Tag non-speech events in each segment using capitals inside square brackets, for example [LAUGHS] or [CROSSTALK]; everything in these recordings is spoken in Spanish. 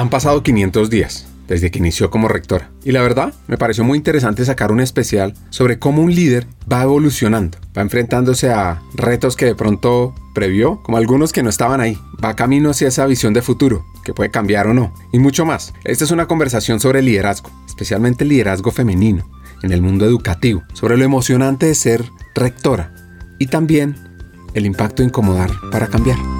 Han pasado 500 días desde que inició como rectora. Y la verdad, me pareció muy interesante sacar un especial sobre cómo un líder va evolucionando, va enfrentándose a retos que de pronto previó, como algunos que no estaban ahí, va camino hacia esa visión de futuro, que puede cambiar o no, y mucho más. Esta es una conversación sobre liderazgo, especialmente liderazgo femenino, en el mundo educativo, sobre lo emocionante de ser rectora y también el impacto de incomodar para cambiar.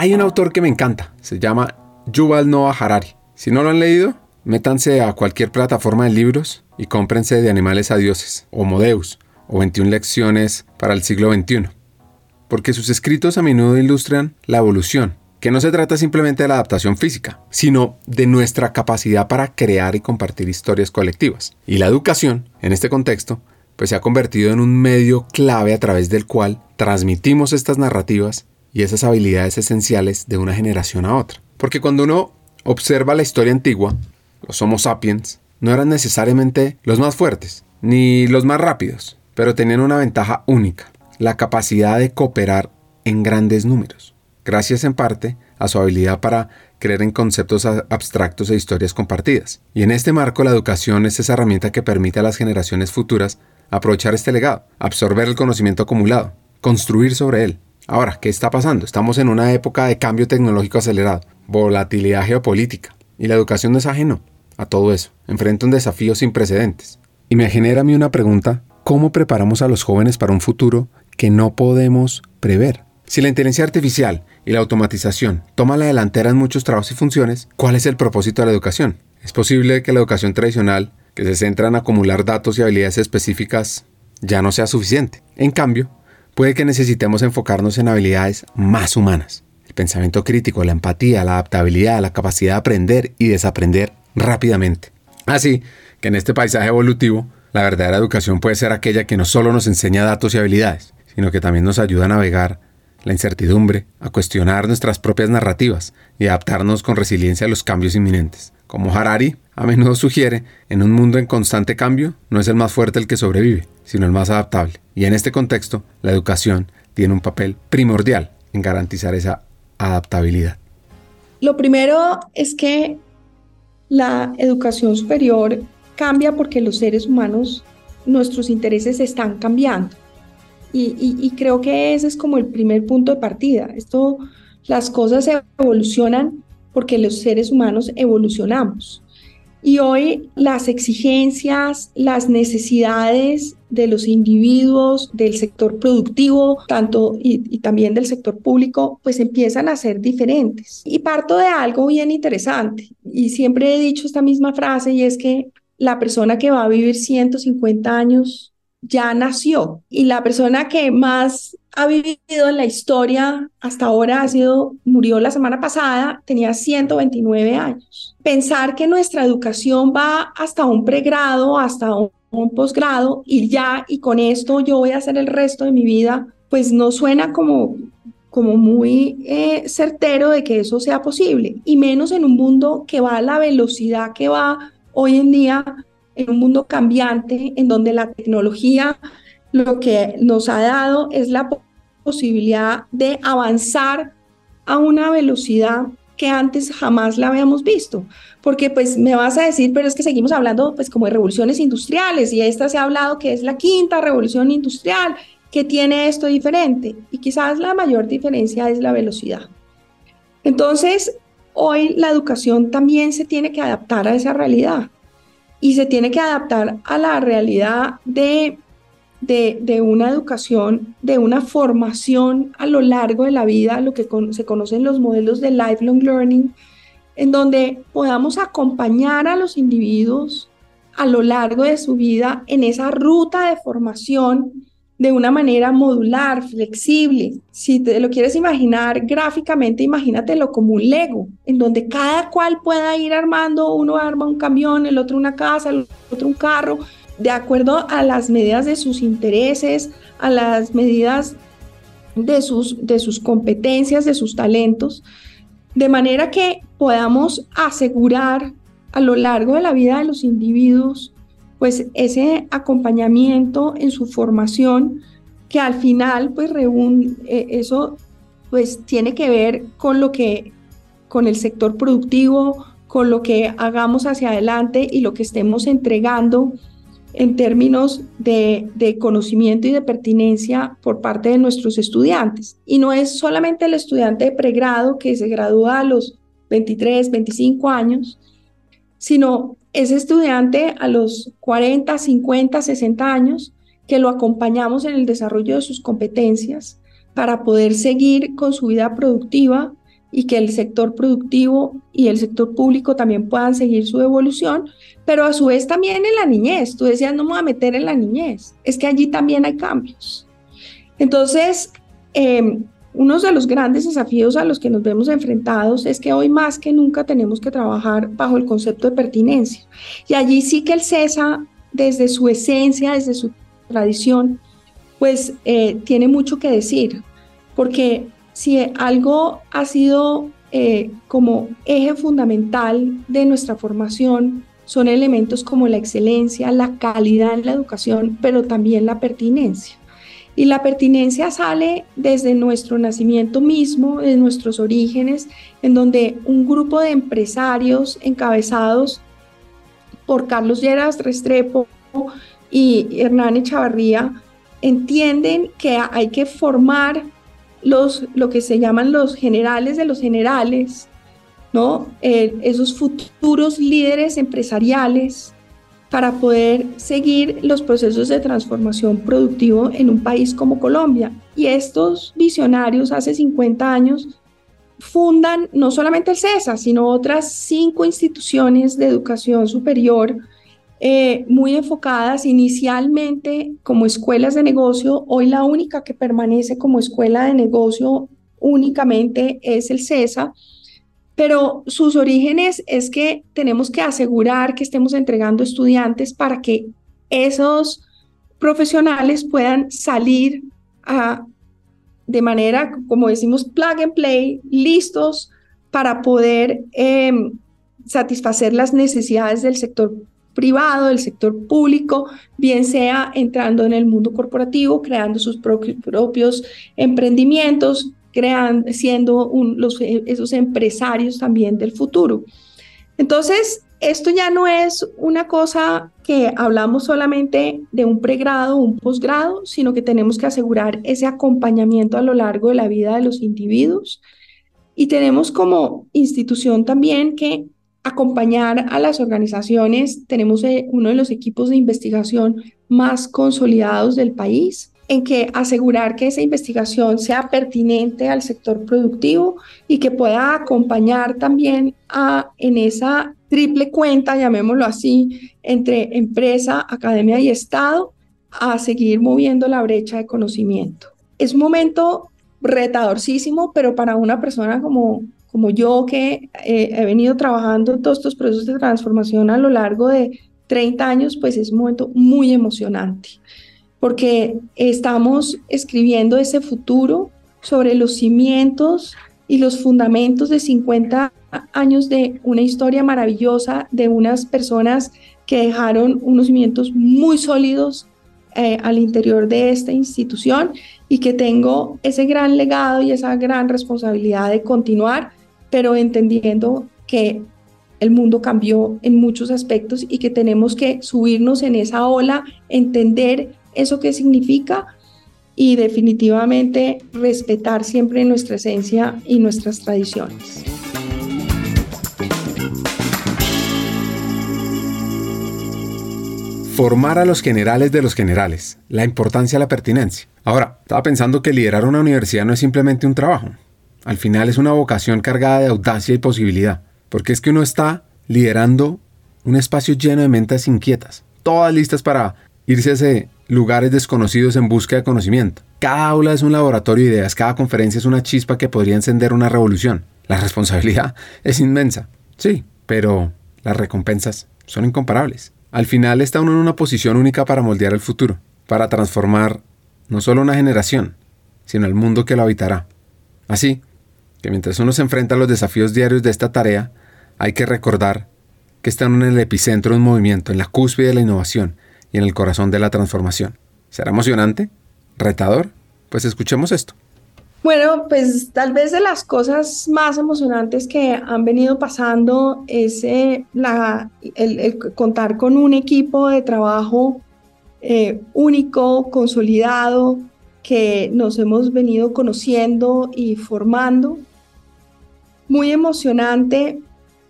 Hay un autor que me encanta, se llama Yuval Noah Harari. Si no lo han leído, métanse a cualquier plataforma de libros y cómprense de Animales a Dioses, o Modeus, o 21 lecciones para el siglo XXI. Porque sus escritos a menudo ilustran la evolución, que no se trata simplemente de la adaptación física, sino de nuestra capacidad para crear y compartir historias colectivas. Y la educación, en este contexto, pues se ha convertido en un medio clave a través del cual transmitimos estas narrativas y esas habilidades esenciales de una generación a otra. Porque cuando uno observa la historia antigua, los Homo sapiens no eran necesariamente los más fuertes, ni los más rápidos, pero tenían una ventaja única, la capacidad de cooperar en grandes números, gracias en parte a su habilidad para creer en conceptos abstractos e historias compartidas. Y en este marco la educación es esa herramienta que permite a las generaciones futuras aprovechar este legado, absorber el conocimiento acumulado, construir sobre él, Ahora, ¿qué está pasando? Estamos en una época de cambio tecnológico acelerado, volatilidad geopolítica, y la educación no es ajeno a todo eso. Enfrenta un desafío sin precedentes. Y me genera a mí una pregunta, ¿cómo preparamos a los jóvenes para un futuro que no podemos prever? Si la inteligencia artificial y la automatización toman la delantera en muchos trabajos y funciones, ¿cuál es el propósito de la educación? Es posible que la educación tradicional, que se centra en acumular datos y habilidades específicas, ya no sea suficiente. En cambio, puede que necesitemos enfocarnos en habilidades más humanas. El pensamiento crítico, la empatía, la adaptabilidad, la capacidad de aprender y desaprender rápidamente. Así que en este paisaje evolutivo, la verdadera educación puede ser aquella que no solo nos enseña datos y habilidades, sino que también nos ayuda a navegar la incertidumbre, a cuestionar nuestras propias narrativas y adaptarnos con resiliencia a los cambios inminentes. Como Harari a menudo sugiere, en un mundo en constante cambio, no es el más fuerte el que sobrevive, sino el más adaptable. Y en este contexto, la educación tiene un papel primordial en garantizar esa adaptabilidad. Lo primero es que la educación superior cambia porque los seres humanos, nuestros intereses están cambiando. Y, creo que ese es como el primer punto de partida. Esto, las cosas evolucionan porque los seres humanos evolucionamos. Y hoy las exigencias, las necesidades de los individuos, del sector productivo, tanto y, también del sector público, pues empiezan a ser diferentes. Y parto de algo bien interesante. Y siempre he dicho esta misma frase y es que la persona que va a vivir 150 años ya nació y la persona que más ha vivido en la historia hasta ahora ha sido, murió la semana pasada, tenía 129 años. Pensar que nuestra educación va hasta un pregrado, hasta un, posgrado y ya, y con esto yo voy a hacer el resto de mi vida, pues no suena como, como muy eh, certero de que eso sea posible, y menos en un mundo que va a la velocidad que va hoy en día en un mundo cambiante, en donde la tecnología lo que nos ha dado es la posibilidad de avanzar a una velocidad que antes jamás la habíamos visto. Porque pues me vas a decir, pero es que seguimos hablando pues como de revoluciones industriales y esta se ha hablado que es la quinta revolución industrial, que tiene esto diferente. Y quizás la mayor diferencia es la velocidad. Entonces, hoy la educación también se tiene que adaptar a esa realidad y se tiene que adaptar a la realidad de, de, una educación, de una formación a lo largo de la vida, lo que se conocen los modelos de lifelong learning, en donde podamos acompañar a los individuos a lo largo de su vida en esa ruta de formación de una manera modular, flexible. Si te lo quieres imaginar gráficamente, imagínatelo como un Lego, en donde cada cual pueda ir armando, uno arma un camión, el otro una casa, el otro un carro, de acuerdo a las medidas de sus intereses, a las medidas de sus, de sus competencias, de sus talentos, de manera que podamos asegurar a lo largo de la vida de los individuos pues ese acompañamiento en su formación que al final pues eh, eso pues tiene que ver con lo que con el sector productivo, con lo que hagamos hacia adelante y lo que estemos entregando en términos de, conocimiento y de pertinencia por parte de nuestros estudiantes. Y no es solamente el estudiante de pregrado que se gradúa a los 23, 25 años, sino ese estudiante a los 40, 50, 60 años que lo acompañamos en el desarrollo de sus competencias para poder seguir con su vida productiva y que el sector productivo y el sector público también puedan seguir su evolución, pero a su vez también en la niñez. Tú decías, no me voy a meter en la niñez, es que allí también hay cambios. Entonces, eh, uno de los grandes desafíos a los que nos vemos enfrentados es que hoy más que nunca tenemos que trabajar bajo el concepto de pertinencia. Y allí sí que el CESA, desde su esencia, desde su tradición, pues eh, tiene mucho que decir, porque si algo ha sido eh, como eje fundamental de nuestra formación, son elementos como la excelencia, la calidad en la educación, pero también la pertinencia. Y la pertinencia sale desde nuestro nacimiento mismo, de nuestros orígenes, en donde un grupo de empresarios encabezados por Carlos Lleras Restrepo y Hernán Echavarría entienden que hay que formar los, lo que se llaman los generales de los generales, ¿no? Eh, esos futuros líderes empresariales para poder seguir los procesos de transformación productivo en un país como Colombia. Y estos visionarios hace 50 años fundan no solamente el CESA, sino otras cinco instituciones de educación superior eh, muy enfocadas inicialmente como escuelas de negocio. Hoy la única que permanece como escuela de negocio únicamente es el CESA pero sus orígenes es que tenemos que asegurar que estemos entregando estudiantes para que esos profesionales puedan salir de manera, como decimos, plug and play, listos para poder em, satisfacer las necesidades del sector privado, del sector público, bien sea entrando en el mundo corporativo, creando sus propios emprendimientos, creando, siendo los, esos empresarios también del futuro. Entonces, esto ya no es una cosa que hablamos solamente de un pregrado o un posgrado, sino que tenemos que asegurar ese acompañamiento a lo largo de la vida de los individuos. Y tenemos como institución también que acompañar a las organizaciones. Tenemos eh, uno de los equipos de investigación más consolidados del país en que asegurar que esa investigación sea pertinente al sector productivo y que pueda acompañar también a, en esa triple cuenta, llamémoslo así, entre empresa, academia y Estado, a seguir moviendo la brecha de conocimiento. Es un momento retadorcísimo, pero para una persona como, como yo que eh, he venido trabajando todos estos procesos de transformación a lo largo de 30 años, pues es un momento muy emocionante porque estamos escribiendo ese futuro sobre los cimientos y los fundamentos de 50 años de una historia maravillosa de unas personas que dejaron unos cimientos muy sólidos eh, al interior de esta institución y que tengo ese gran legado y esa gran responsabilidad de continuar, pero entendiendo que el mundo cambió en muchos aspectos y que tenemos que subirnos en esa ola, entender eso qué significa y definitivamente respetar siempre nuestra esencia y nuestras tradiciones. Formar a los generales de los generales, la importancia de la pertinencia. Ahora, estaba pensando que liderar una universidad no es simplemente un trabajo. Al final es una vocación cargada de audacia y posibilidad, porque es que uno está liderando un espacio lleno de mentes inquietas, todas listas para irse a lugares desconocidos en busca de conocimiento. Cada aula es un laboratorio de ideas, cada conferencia es una chispa que podría encender una revolución. La responsabilidad [LAUGHS] es inmensa, sí, pero las recompensas son incomparables. Al final está uno en una posición única para moldear el futuro, para transformar no solo una generación, sino el mundo que lo habitará. Así que mientras uno se enfrenta a los desafíos diarios de esta tarea, hay que recordar que están en el epicentro de un movimiento, en la cúspide de la innovación y en el corazón de la transformación. ¿Será emocionante? ¿Retador? Pues escuchemos esto. Bueno, pues tal vez de las cosas más emocionantes que han venido pasando es eh, la, el, contar con un equipo de trabajo eh, único, consolidado, que nos hemos venido conociendo y formando. Muy emocionante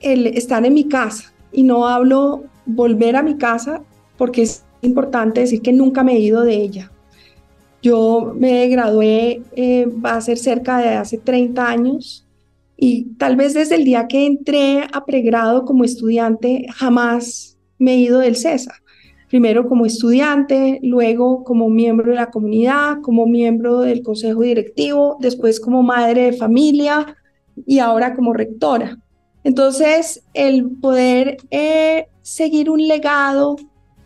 el estar en mi casa y no hablo volver a mi casa porque es importante decir que nunca me he ido de ella. Yo me gradué, eh, va a ser cerca de hace 30 años y tal vez desde el día que entré a pregrado como estudiante jamás me he ido del CESA. Primero como estudiante, luego como miembro de la comunidad, como miembro del consejo directivo, después como madre de familia y ahora como rectora. Entonces, el poder eh, seguir un legado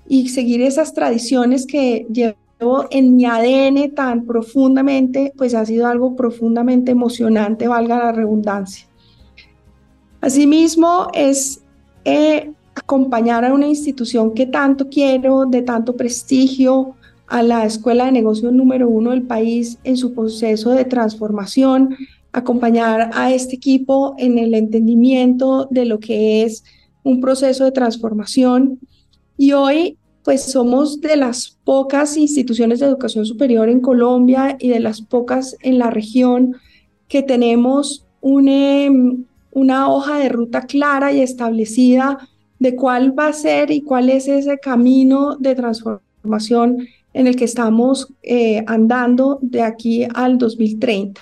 y seguir esas tradiciones que llevo en mi ADN tan profundamente, pues ha sido algo profundamente emocionante, valga la redundancia. Asimismo, es eh, acompañar a una institución que tanto quiero, de tanto prestigio, a la escuela de negocios número uno del país en su proceso de transformación, acompañar a este equipo en el entendimiento de lo que es un proceso de transformación. Y hoy pues somos de las pocas instituciones de educación superior en Colombia y de las pocas en la región que tenemos em, una hoja de ruta clara y establecida de cuál va a ser y cuál es ese camino de transformación en el que estamos eh, andando de aquí al 2030.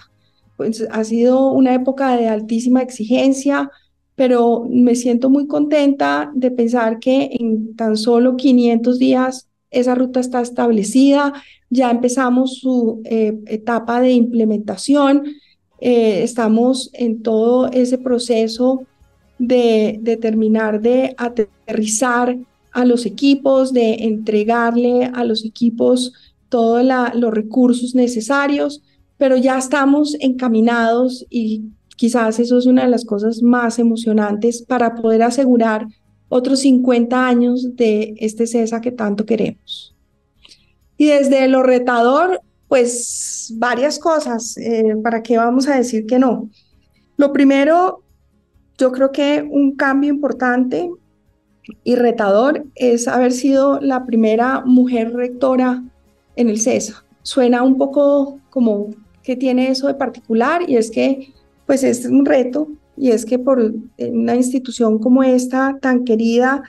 Pues ha sido una época de altísima exigencia, pero me siento muy contenta de pensar que en tan solo 500 días esa ruta está establecida, ya empezamos su eh, etapa de implementación, eh, estamos en todo ese proceso de, de, terminar de aterrizar a los equipos, de entregarle a los equipos todos los recursos necesarios, pero ya estamos encaminados y Quizás eso es una de las cosas más emocionantes para poder asegurar otros 50 años de este CESA que tanto queremos. Y desde lo retador, pues varias cosas, eh, ¿para qué vamos a decir que no? Lo primero, yo creo que un cambio importante y retador es haber sido la primera mujer rectora en el CESA. Suena un poco como que tiene eso de particular y es que pues es un reto y es que por una institución como esta, tan querida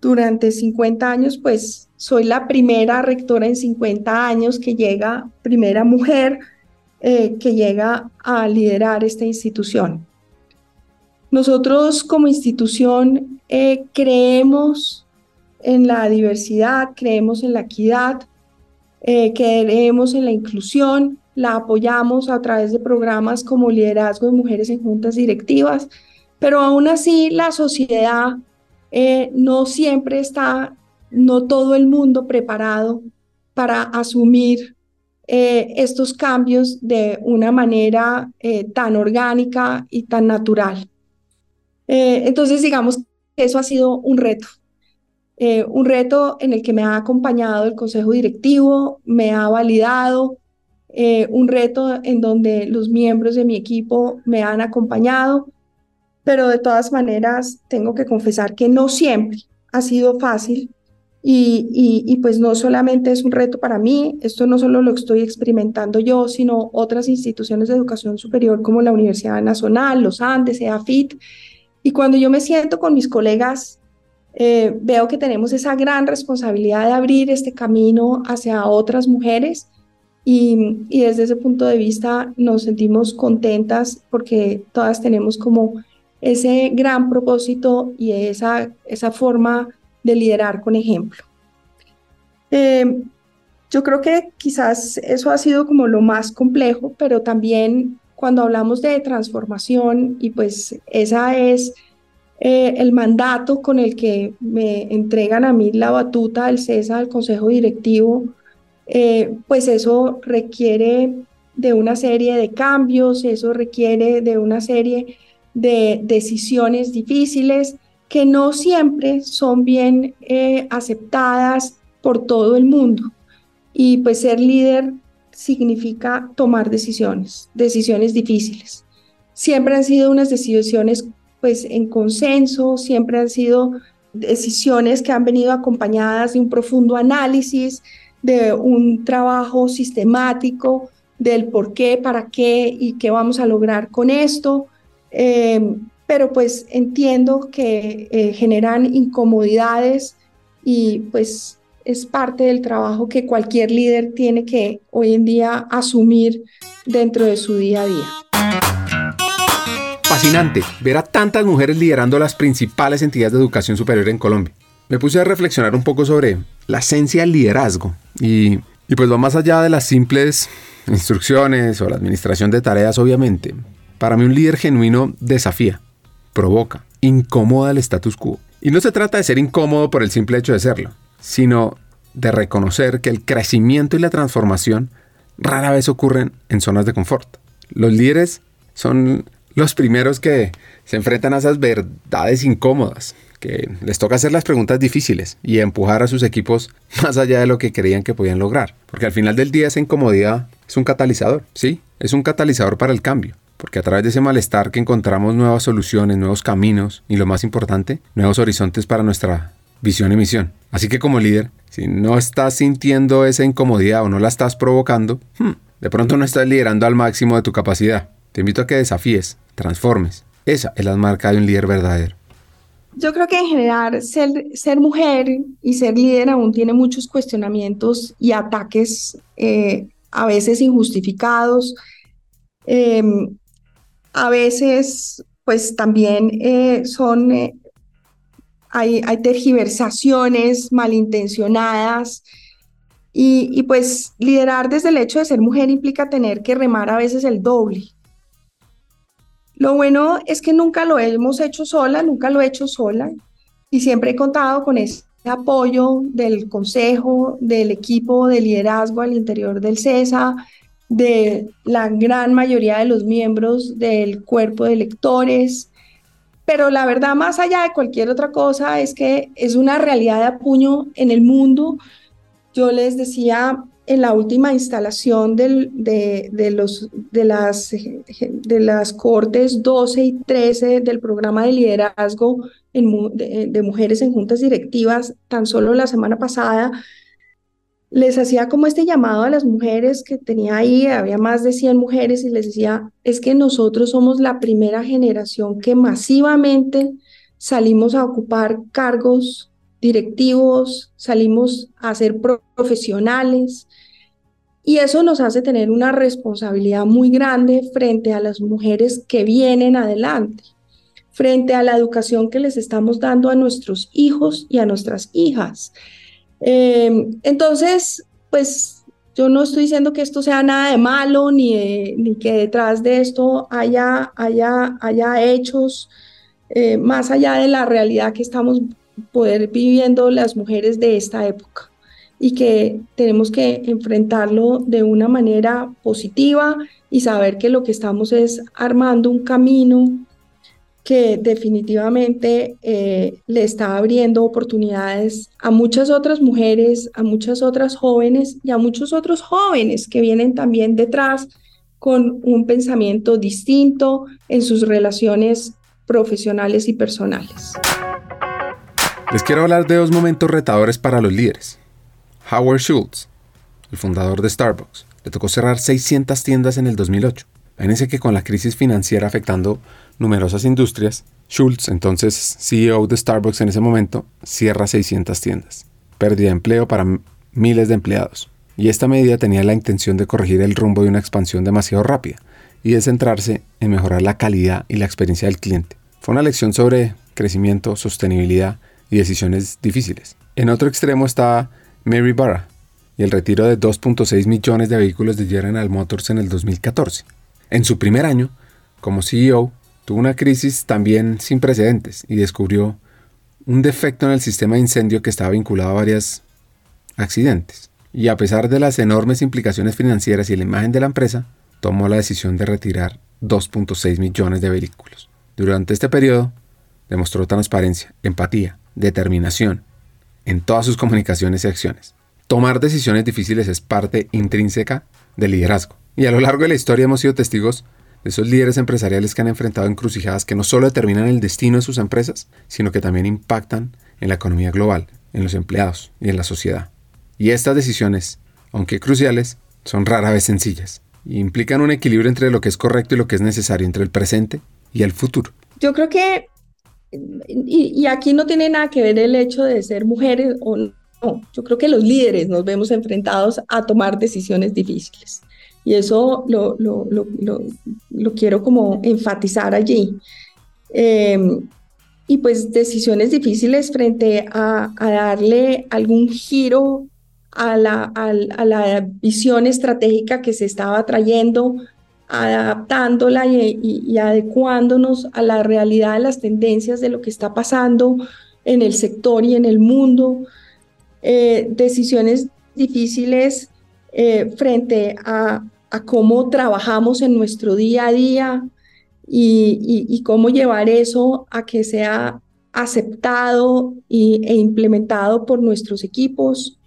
durante 50 años, pues soy la primera rectora en 50 años que llega, primera mujer eh, que llega a liderar esta institución. Nosotros como institución eh, creemos en la diversidad, creemos en la equidad, eh, creemos en la inclusión, la apoyamos a través de programas como Liderazgo de Mujeres en Juntas Directivas, pero aún así la sociedad eh, no siempre está, no todo el mundo preparado para asumir estos cambios de una manera tan orgánica y tan natural. Entonces, digamos que eso ha sido un reto. un reto en el que me ha acompañado el consejo directivo, me ha validado, eh, un reto en donde los miembros de mi equipo me han acompañado, pero de todas maneras tengo que confesar que no siempre ha sido fácil Y, y, pues no solamente es un reto para mí, esto no solo lo estoy experimentando yo, sino otras instituciones de educación superior como la Universidad Nacional, los Andes, EAFIT. Y cuando yo me siento con mis colegas, eh, veo que tenemos esa gran responsabilidad de abrir este camino hacia otras mujeres y, desde ese punto de vista nos sentimos contentas porque todas tenemos como ese gran propósito y esa, esa forma de liderar con ejemplo. Eh, yo creo que quizás eso ha sido como lo más complejo, pero también cuando hablamos de transformación y pues esa es eh, el mandato con el que me entregan a mí la batuta del CESA, del Consejo Directivo, eh, pues eso requiere de una serie de cambios, eso requiere de una serie de decisiones difíciles que no siempre son bien eh, aceptadas por todo el mundo. Y pues ser líder significa tomar decisiones, decisiones difíciles. Siempre han sido unas decisiones pues en consenso, siempre han sido decisiones que han venido acompañadas de un profundo análisis, de un trabajo sistemático del por qué, para qué y qué vamos a lograr con esto. Eh, pero pues entiendo que eh, generan incomodidades y pues es parte del trabajo que cualquier líder tiene que hoy en día asumir dentro de su día a día. Fascinante ver a tantas mujeres liderando las principales entidades de educación superior en Colombia. Me puse a reflexionar un poco sobre la esencia del liderazgo y, y pues va más allá de las simples instrucciones o la administración de tareas, obviamente. Para mí un líder genuino desafía, provoca, incomoda el status quo. Y no se trata de ser incómodo por el simple hecho de serlo, sino de reconocer que el crecimiento y la transformación rara vez ocurren en zonas de confort. Los líderes son los primeros que se enfrentan a esas verdades incómodas, que les toca hacer las preguntas difíciles y empujar a sus equipos [LAUGHS] más allá de lo que creían que podían lograr. Porque al final del día esa incomodidad es un catalizador, ¿sí? Es un catalizador para el cambio porque a través de ese malestar que encontramos nuevas soluciones, nuevos caminos y lo más importante, nuevos horizontes para nuestra visión y misión. Así que como líder, si no estás sintiendo esa incomodidad o no la estás provocando, hmm, de pronto no estás liderando al máximo de tu capacidad. Te invito a que desafíes, transformes. Esa es la marca de un líder verdadero. Yo creo que en general ser, ser mujer y ser líder aún tiene muchos cuestionamientos y ataques eh, a veces injustificados. Em, a veces pues también eh, son, eh, hay, hay, tergiversaciones malintencionadas y, y, pues liderar desde el hecho de ser mujer implica tener que remar a veces el doble. Lo bueno es que nunca lo hemos hecho sola, nunca lo he hecho sola y siempre he contado con ese apoyo del consejo, del equipo de liderazgo al interior del CESA, de la gran mayoría de los miembros del cuerpo de lectores, pero la verdad más allá de cualquier otra cosa es que es una realidad de apuño en el mundo. Yo les decía en la última instalación de, de, los, de, las, de las cortes 12 y 13 del programa de liderazgo de, de mujeres en juntas directivas, tan solo la semana pasada, les hacía como este llamado a las mujeres que tenía ahí, había más de 100 mujeres y les decía, es que nosotros somos la primera generación que masivamente salimos a ocupar cargos directivos, salimos a ser profesionales y eso nos hace tener una responsabilidad muy grande frente a las mujeres que vienen adelante, frente a la educación que les estamos dando a nuestros hijos y a nuestras hijas. Eh, entonces, pues yo no estoy diciendo que esto sea nada de malo, ni, ni que detrás de esto haya, haya, haya hechos eh, más allá de la realidad que estamos poder viviendo las mujeres de esta época y que tenemos que enfrentarlo de una manera positiva y saber que lo que estamos es armando un camino que definitivamente eh, le está abriendo oportunidades a muchas otras mujeres, a muchas otras jóvenes y a muchos otros jóvenes que vienen también detrás con un pensamiento distinto en sus relaciones profesionales y personales. Les quiero hablar de dos momentos retadores para los líderes. Howard Schultz, el fundador de Starbucks, le tocó cerrar 600 tiendas en el 2008. Imagínense que con la crisis financiera afectando numerosas industrias, Schultz, entonces CEO de Starbucks en ese momento, cierra 600 tiendas. Pérdida de empleo para miles de empleados. Y esta medida tenía la intención de corregir el rumbo de una expansión demasiado rápida y de centrarse en mejorar la calidad y la experiencia del cliente. Fue una lección sobre crecimiento, sostenibilidad y decisiones difíciles. En otro extremo está Mary Barra y el retiro de 2.6 millones de vehículos de General Motors en el 2014. En su primer año, como CEO, tuvo una crisis también sin precedentes y descubrió un defecto en el sistema de incendio que estaba vinculado a varios accidentes. Y a pesar de las enormes implicaciones financieras y la imagen de la empresa, tomó la decisión de retirar 2.6 millones de vehículos. Durante este periodo, demostró transparencia, empatía, determinación en todas sus comunicaciones y acciones. Tomar decisiones difíciles es parte intrínseca del liderazgo. Y a lo largo de la historia hemos sido testigos de esos líderes empresariales que han enfrentado encrucijadas que no solo determinan el destino de sus empresas, sino que también impactan en la economía global, en los empleados y en la sociedad. Y estas decisiones, aunque cruciales, son rara vez sencillas y implican un equilibrio entre lo que es correcto y lo que es necesario, entre el presente y el futuro. Yo creo que, y, aquí no tiene nada que ver el hecho de ser mujeres o no, yo creo que los líderes nos vemos enfrentados a tomar decisiones difíciles. Y eso lo, lo, lo, lo quiero como enfatizar allí. Em, y pues decisiones difíciles frente a, a darle algún giro a la, a, la, visión estratégica que se estaba trayendo, adaptándola y, adecuándonos a la realidad de las tendencias de lo que está pasando en el sector y en el mundo. Eh, decisiones difíciles eh, frente a, a, cómo trabajamos en nuestro día a día y, cómo llevar eso a que sea aceptado y, e implementado por nuestros equipos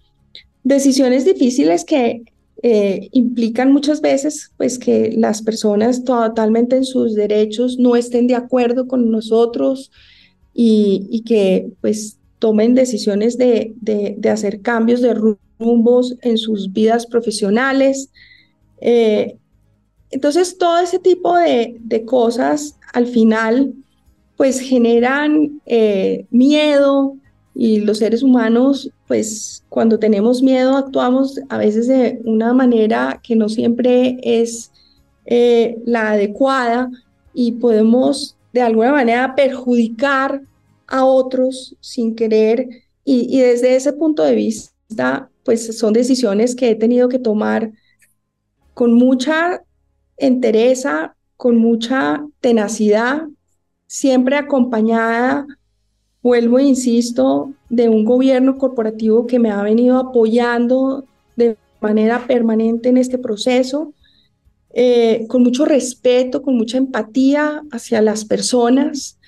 decisiones difíciles que eh, implican muchas veces pues que las personas totalmente en sus derechos no estén de acuerdo con nosotros y, que pues tomen decisiones de, de, hacer cambios de rumbos en sus vidas profesionales. Eh, entonces todo ese tipo de, cosas al final pues generan eh, miedo, y los seres humanos, pues cuando tenemos miedo actuamos a veces de una manera que no siempre es eh, la adecuada y podemos de alguna manera perjudicar a otros sin querer y, y desde ese punto de vista, pues son decisiones que he tenido que tomar con mucha entereza, con mucha tenacidad, siempre acompañada vuelvo e insisto, de un gobierno corporativo que me ha venido apoyando de manera permanente en este proceso, eh, con mucho respeto, con mucha empatía hacia las personas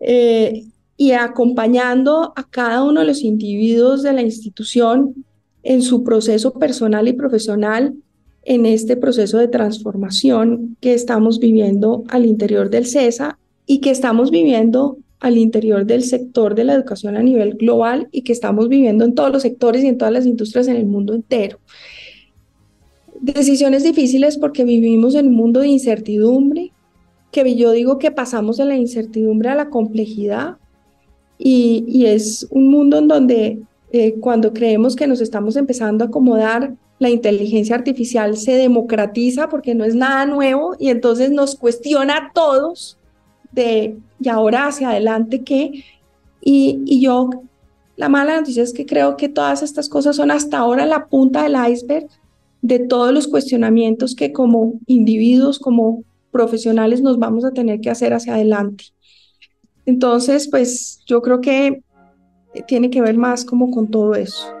eh, y acompañando a cada uno de los individuos de la institución en su proceso personal y profesional en este proceso de transformación que estamos viviendo al interior del CESA y que estamos viviendo al interior del sector de la educación a nivel global y que estamos viviendo en todos los sectores y en todas las industrias en el mundo entero. Decisiones difíciles porque vivimos en un mundo de incertidumbre, que yo digo que pasamos de la incertidumbre a la complejidad y, es un mundo en donde eh, cuando creemos que nos estamos empezando a acomodar, la inteligencia artificial se democratiza porque no es nada nuevo y entonces nos cuestiona a todos de y ahora hacia adelante qué. Y, y yo, la mala noticia es que creo que todas estas cosas son hasta ahora la punta del iceberg de todos los cuestionamientos que como individuos, como profesionales nos vamos a tener que hacer hacia adelante. Entonces, pues yo creo que tiene que ver más como con todo eso.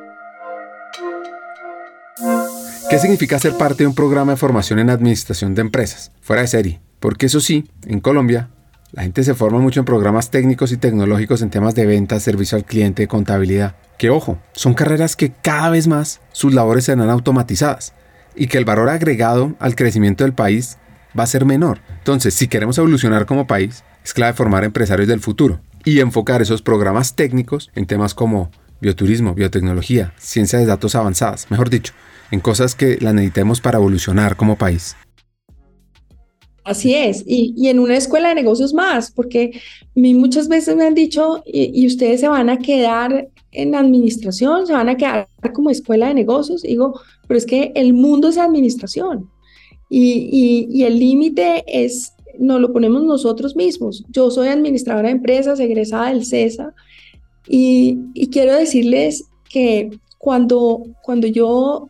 ¿Qué significa ser parte de un programa de formación en administración de empresas? Fuera de serie. Porque eso sí, en Colombia la gente se forma mucho en programas técnicos y tecnológicos en temas de venta, servicio al cliente, contabilidad. Que ojo, son carreras que cada vez más sus labores serán automatizadas y que el valor agregado al crecimiento del país va a ser menor. Entonces, si queremos evolucionar como país, es clave formar empresarios del futuro. y enfocar esos programas técnicos en temas como bioturismo, biotecnología, ciencia de datos avanzadas, mejor dicho, en cosas que las necesitemos para evolucionar como país. Así es, y, en una escuela de negocios más, porque a muchas veces me han dicho, y, ustedes se van a quedar en administración, se van a quedar como escuela de negocios, digo, pero es que el mundo es administración, y, y el límite es, nos lo ponemos nosotros mismos. Yo soy administradora de empresas, egresada del CESA, y, quiero decirles que cuando, cuando yo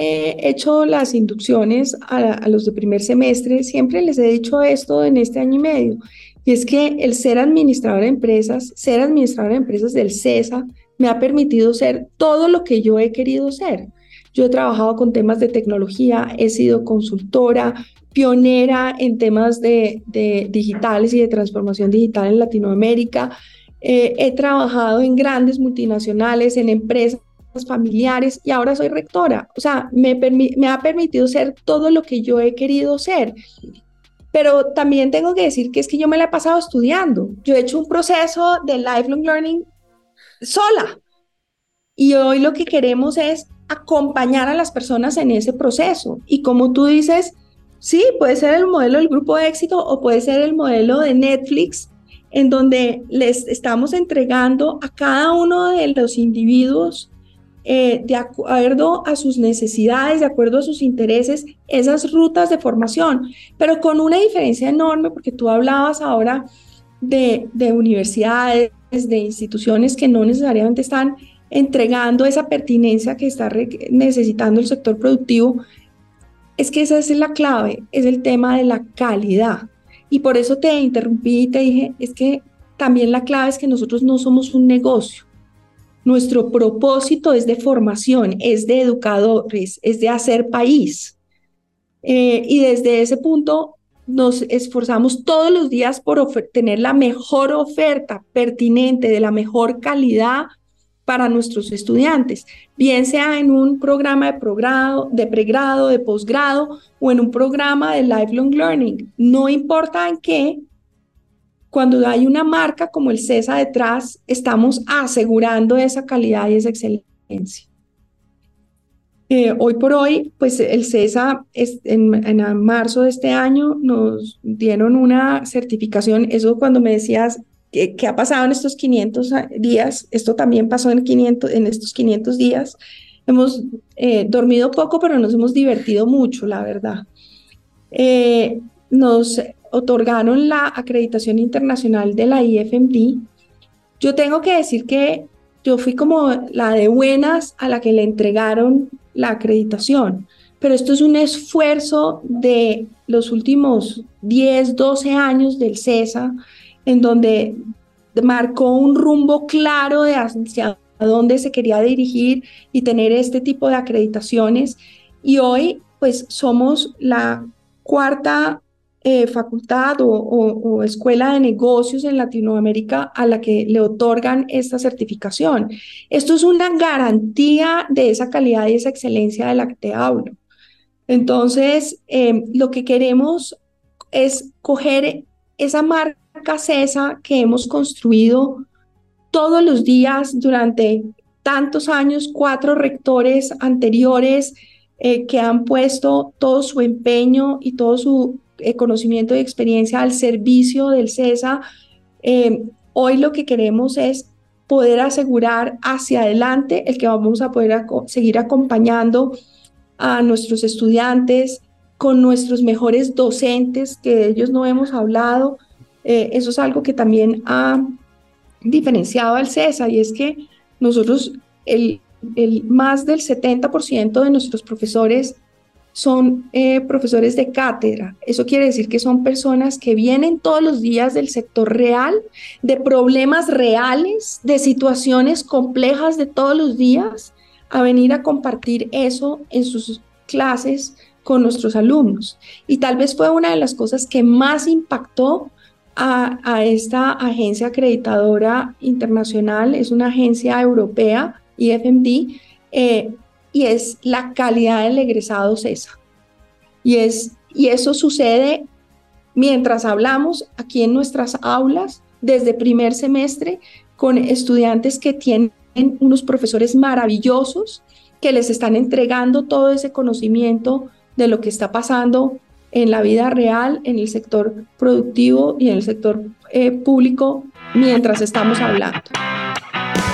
he hecho las inducciones a, los de primer semestre, siempre les he dicho esto en este año y medio, y es que el ser administrador de empresas, ser administrador de empresas del CESA, me ha permitido ser todo lo que yo he querido ser. Yo he trabajado con temas de tecnología, he sido consultora, pionera en temas de, de digitales y de transformación digital en Latinoamérica. Eh, he trabajado en grandes multinacionales, en empresas familiares y ahora soy rectora. O sea, me, me ha permitido ser todo lo que yo he querido ser. Pero también tengo que decir que es que yo me la he pasado estudiando. Yo he hecho un proceso de lifelong learning sola. Y hoy lo que queremos es acompañar a las personas en ese proceso. Y como tú dices, sí, puede ser el modelo del grupo de éxito o puede ser el modelo de Netflix en donde les estamos entregando a cada uno de los individuos eh, de acuerdo a sus necesidades, de acuerdo a sus intereses, esas rutas de formación, pero con una diferencia enorme, porque tú hablabas ahora de, de universidades, de instituciones que no necesariamente están entregando esa pertinencia que está necesitando el sector productivo, es que esa es la clave, es el tema de la calidad. Y por eso te interrumpí y te dije, es que también la clave es que nosotros no somos un negocio. Nuestro propósito es de formación, es de educadores, es de hacer país. Eh, y desde ese punto nos esforzamos todos los días por tener la mejor oferta pertinente, de la mejor calidad para nuestros estudiantes, bien sea en un programa de, de pregrado, de posgrado o en un programa de lifelong learning. No importa en qué, cuando hay una marca como el CESA detrás, estamos asegurando esa calidad y esa excelencia. Eh, hoy por hoy, pues el CESA en, en, marzo de este año nos dieron una certificación, eso cuando me decías ¿Qué, ha pasado en estos 500 días? Esto también pasó en, 500, en estos 500 días. Hemos eh, dormido poco, pero nos hemos divertido mucho, la verdad. Eh, nos otorgaron la acreditación internacional de la IFMD. Yo tengo que decir que yo fui como la de buenas a la que le entregaron la acreditación, pero esto es un esfuerzo de los últimos 10, 12 años del CESA, en donde marcó un rumbo claro de hacia dónde se quería dirigir y tener este tipo de acreditaciones. Y hoy, pues, somos la cuarta eh, facultad o, escuela de negocios en Latinoamérica a la que le otorgan esta certificación. Esto es una garantía de esa calidad y esa excelencia de la que te hablo. Entonces, eh, lo que queremos es coger esa marca CESA que hemos construido todos los días durante tantos años, cuatro rectores anteriores eh, que han puesto todo su empeño y todo su eh, conocimiento y experiencia al servicio del CESA. Eh, hoy lo que queremos es poder asegurar hacia adelante el que vamos a poder seguir acompañando a nuestros estudiantes con nuestros mejores docentes, que de ellos no hemos hablado, eh, eso es algo que también ha diferenciado al CESA y es que nosotros, el, el más del 70% de nuestros profesores son eh, profesores de cátedra. Eso quiere decir que son personas que vienen todos los días del sector real, de problemas reales, de situaciones complejas de todos los días, a venir a compartir eso en sus clases con nuestros alumnos. Y tal vez fue una de las cosas que más impactó a, esta agencia acreditadora internacional, es una agencia europea, IFMD, eh, y es la calidad del egresado CESA. Y, es, y eso sucede mientras hablamos aquí en nuestras aulas, desde primer semestre con estudiantes que tienen unos profesores maravillosos que les están entregando todo ese conocimiento de lo que está pasando en la vida real, en el sector productivo y en el sector eh, público mientras estamos hablando.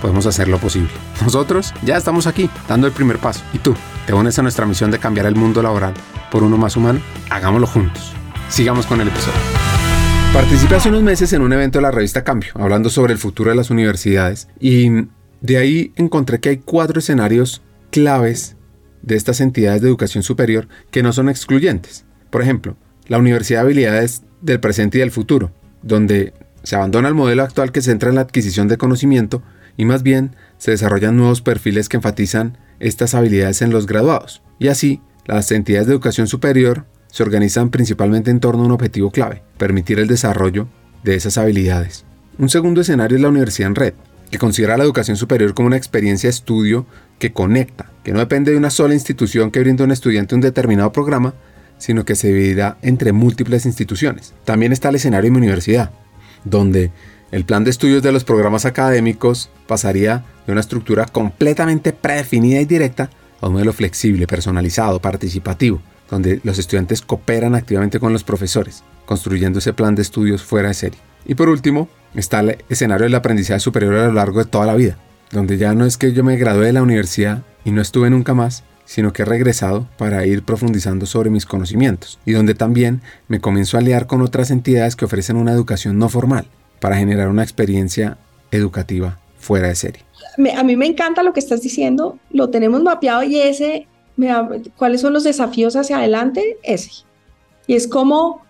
podemos hacerlo posible. Nosotros ya estamos aquí, dando el primer paso. ¿Y tú? ¿Te unes a nuestra misión de cambiar el mundo laboral por uno más humano? Hagámoslo juntos. Sigamos con el episodio. Participé hace unos meses en un evento de la revista Cambio, hablando sobre el futuro de las universidades, y de ahí encontré que hay cuatro escenarios claves de estas entidades de educación superior que no son excluyentes. Por ejemplo, la Universidad de Habilidades del Presente y del Futuro, donde se abandona el modelo actual que se centra en la adquisición de conocimiento y más bien se desarrollan nuevos perfiles que enfatizan estas habilidades en los graduados. Y así, las entidades de educación superior se organizan principalmente en torno a un objetivo clave, permitir el desarrollo de esas habilidades. Un segundo escenario es la universidad en red, que considera la educación superior como una experiencia estudio que conecta, que no depende de una sola institución que brinda a un estudiante un determinado programa, sino que se dividirá entre múltiples instituciones. También está el escenario de mi universidad, donde el plan de estudios de los programas académicos pasaría de una estructura completamente predefinida y directa a un modelo flexible, personalizado, participativo, donde los estudiantes cooperan activamente con los profesores, construyendo ese plan de estudios fuera de serie. Y por último, está el escenario del aprendizaje superior a lo largo de toda la vida, donde ya no es que yo me gradué de la universidad y no estuve nunca más, sino que he regresado para ir profundizando sobre mis conocimientos, y donde también me comienzo a aliar con otras entidades que ofrecen una educación no formal, para generar una experiencia educativa fuera de serie. a mí me encanta lo que estás diciendo, lo tenemos mapeado y ese, ¿cuáles son los desafíos hacia adelante? Ese. Y es como,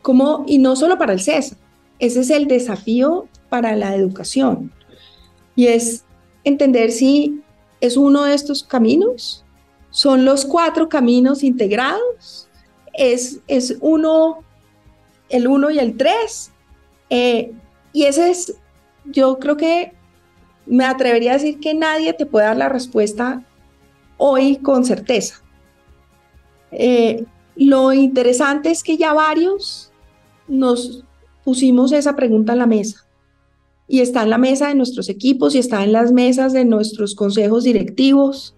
como, y no solo para el CESA, ese es el desafío para la educación. Y es entender si es uno de estos caminos, son los cuatro caminos integrados, es, es uno, el uno y el tres. Eh, y ese es, yo creo que me atrevería a decir que nadie te puede dar la respuesta hoy con certeza. Eh, lo interesante es que ya varios nos pusimos esa pregunta en la mesa y está en la mesa de nuestros equipos y está en las mesas de nuestros consejos directivos.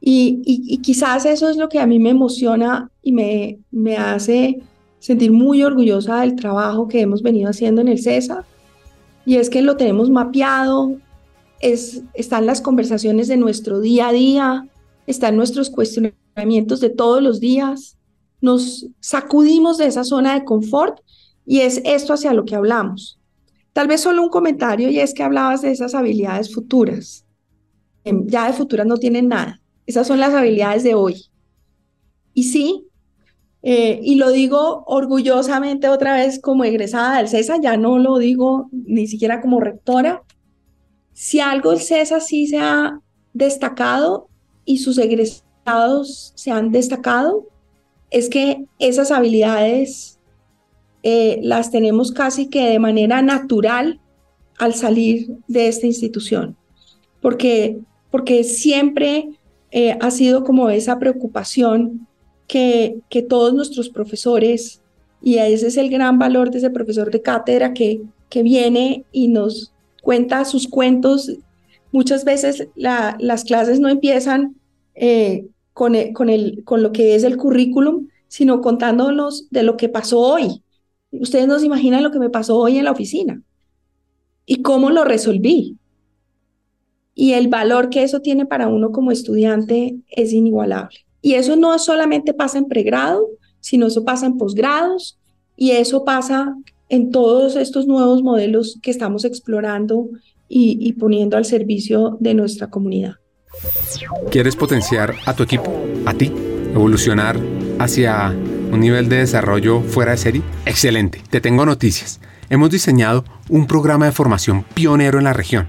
Y, y, quizás eso es lo que a mí me emociona y me, me hace sentir muy orgullosa del trabajo que hemos venido haciendo en el CESA. Y es que lo tenemos mapeado, es, están las conversaciones de nuestro día a día, están nuestros cuestionamientos de todos los días. Nos sacudimos de esa zona de confort y es esto hacia lo que hablamos. Tal vez solo un comentario y es que hablabas de esas habilidades futuras. Em, ya de futuras no tienen nada. Esas son las habilidades de hoy. Y sí, eh, y lo digo orgullosamente otra vez como egresada del CESA, ya no lo digo ni siquiera como rectora. Si algo el CESA sí se ha destacado y sus egresados se han destacado, es que esas habilidades eh, las tenemos casi que de manera natural al salir de esta institución, porque, porque siempre eh, ha sido como esa preocupación que, todos nuestros profesores, y ese es el gran valor de ese profesor de cátedra que, que viene y nos cuenta sus cuentos. Muchas veces las clases no empiezan eh, con, con, el, con lo que es el currículum, sino contándonos de lo que pasó hoy, Ustedes no se imaginan lo que me pasó hoy en la oficina y cómo lo resolví. Y el valor que eso tiene para uno como estudiante es inigualable. Y eso no solamente pasa en pregrado, sino eso pasa en posgrados y eso pasa en todos estos nuevos modelos que estamos explorando y, poniendo al servicio de nuestra comunidad. ¿Quieres potenciar a tu equipo, a ti, evolucionar hacia un nivel de desarrollo fuera de serie? Excelente, te tengo noticias. Hemos diseñado un programa de formación pionero en la región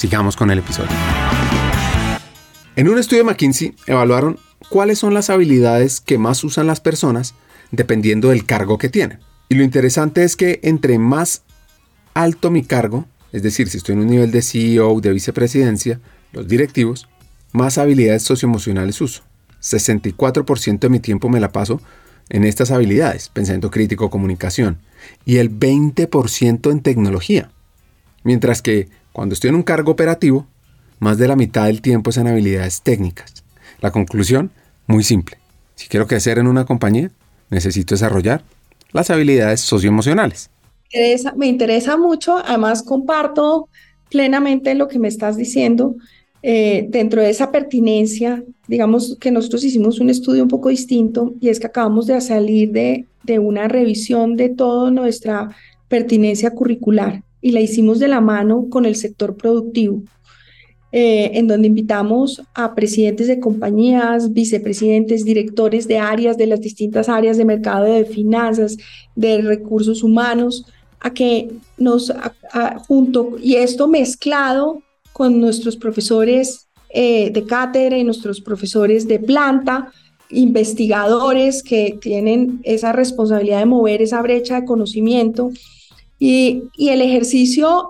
Sigamos con el episodio. En un estudio de McKinsey evaluaron cuáles son las habilidades que más usan las personas dependiendo del cargo que tienen. Y lo interesante es que entre más alto mi cargo, es decir, si estoy en un nivel de CEO, de vicepresidencia, los directivos, más habilidades socioemocionales uso. 64% de mi tiempo me la paso en estas habilidades, pensamiento crítico, comunicación, y el 20% en tecnología. Mientras que cuando estoy en un cargo operativo, más de la mitad del tiempo es en habilidades técnicas. La conclusión, muy simple. Si quiero crecer en una compañía, necesito desarrollar las habilidades socioemocionales me interesa mucho, además comparto plenamente lo que me estás diciendo. Eh, dentro de esa pertinencia, digamos que nosotros hicimos un estudio un poco distinto y es que acabamos de salir de, de una revisión de toda nuestra pertinencia curricular y la hicimos de la mano con el sector productivo. Eh, en donde invitamos a presidentes de compañías, vicepresidentes, directores de áreas, de las distintas áreas de mercado de finanzas, de recursos humanos, a que nos, junto, y esto mezclado con nuestros profesores eh, de cátedra y nuestros profesores de planta, investigadores que tienen esa responsabilidad de mover esa brecha de conocimiento. Y, y el ejercicio,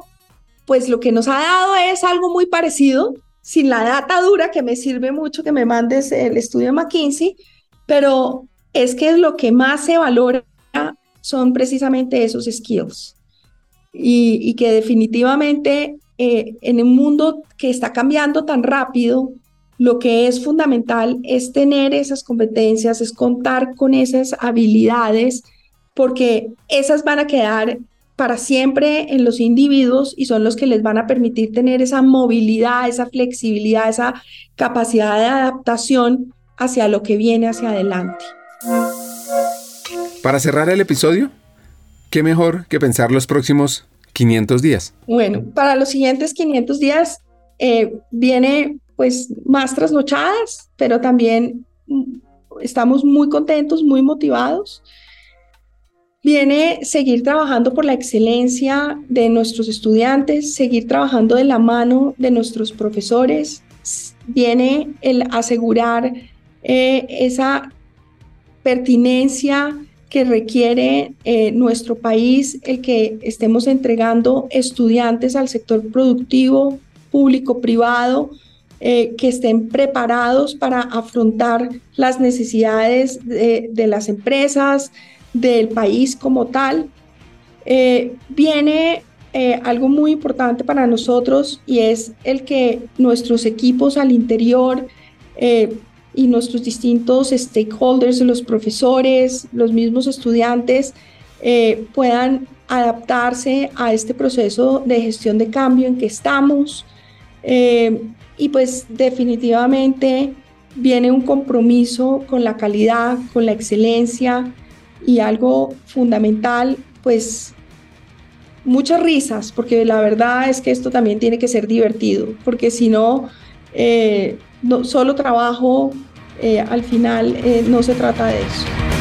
pues lo que nos ha dado es algo muy parecido, sin la data dura que me sirve mucho que me mandes el estudio McKinsey, pero es que lo que más se valora son precisamente esos skills. Y, que definitivamente eh, en un mundo que está cambiando tan rápido, lo que es fundamental es tener esas competencias, es contar con esas habilidades, porque esas van a quedar para siempre en los individuos y son los que les van a permitir tener esa movilidad, esa flexibilidad, esa capacidad de adaptación hacia lo que viene hacia adelante. Para cerrar el episodio, ¿qué mejor que pensar los próximos 500 días? Bueno, para los siguientes 500 días viene pues más trasnochadas, pero también mm, estamos muy contentos, muy motivados. Viene seguir trabajando por la excelencia de nuestros estudiantes, seguir trabajando de la mano de nuestros profesores. Viene el asegurar eh, esa pertinencia que requiere eh, nuestro país, el que estemos entregando estudiantes al sector productivo, público, privado, eh, que estén preparados para afrontar las necesidades de, las empresas, del país como tal. Eh, viene eh, algo muy importante para nosotros y es el que nuestros equipos al interior y nuestros distintos stakeholders, los profesores, los mismos estudiantes, puedan adaptarse a este proceso de gestión de cambio en que estamos. Y pues definitivamente viene un compromiso con la calidad, con la excelencia y algo fundamental, pues muchas risas, porque la verdad es que esto también tiene que ser divertido, porque si no, eh, no solo trabajo, eh, al final eh, no se trata de eso.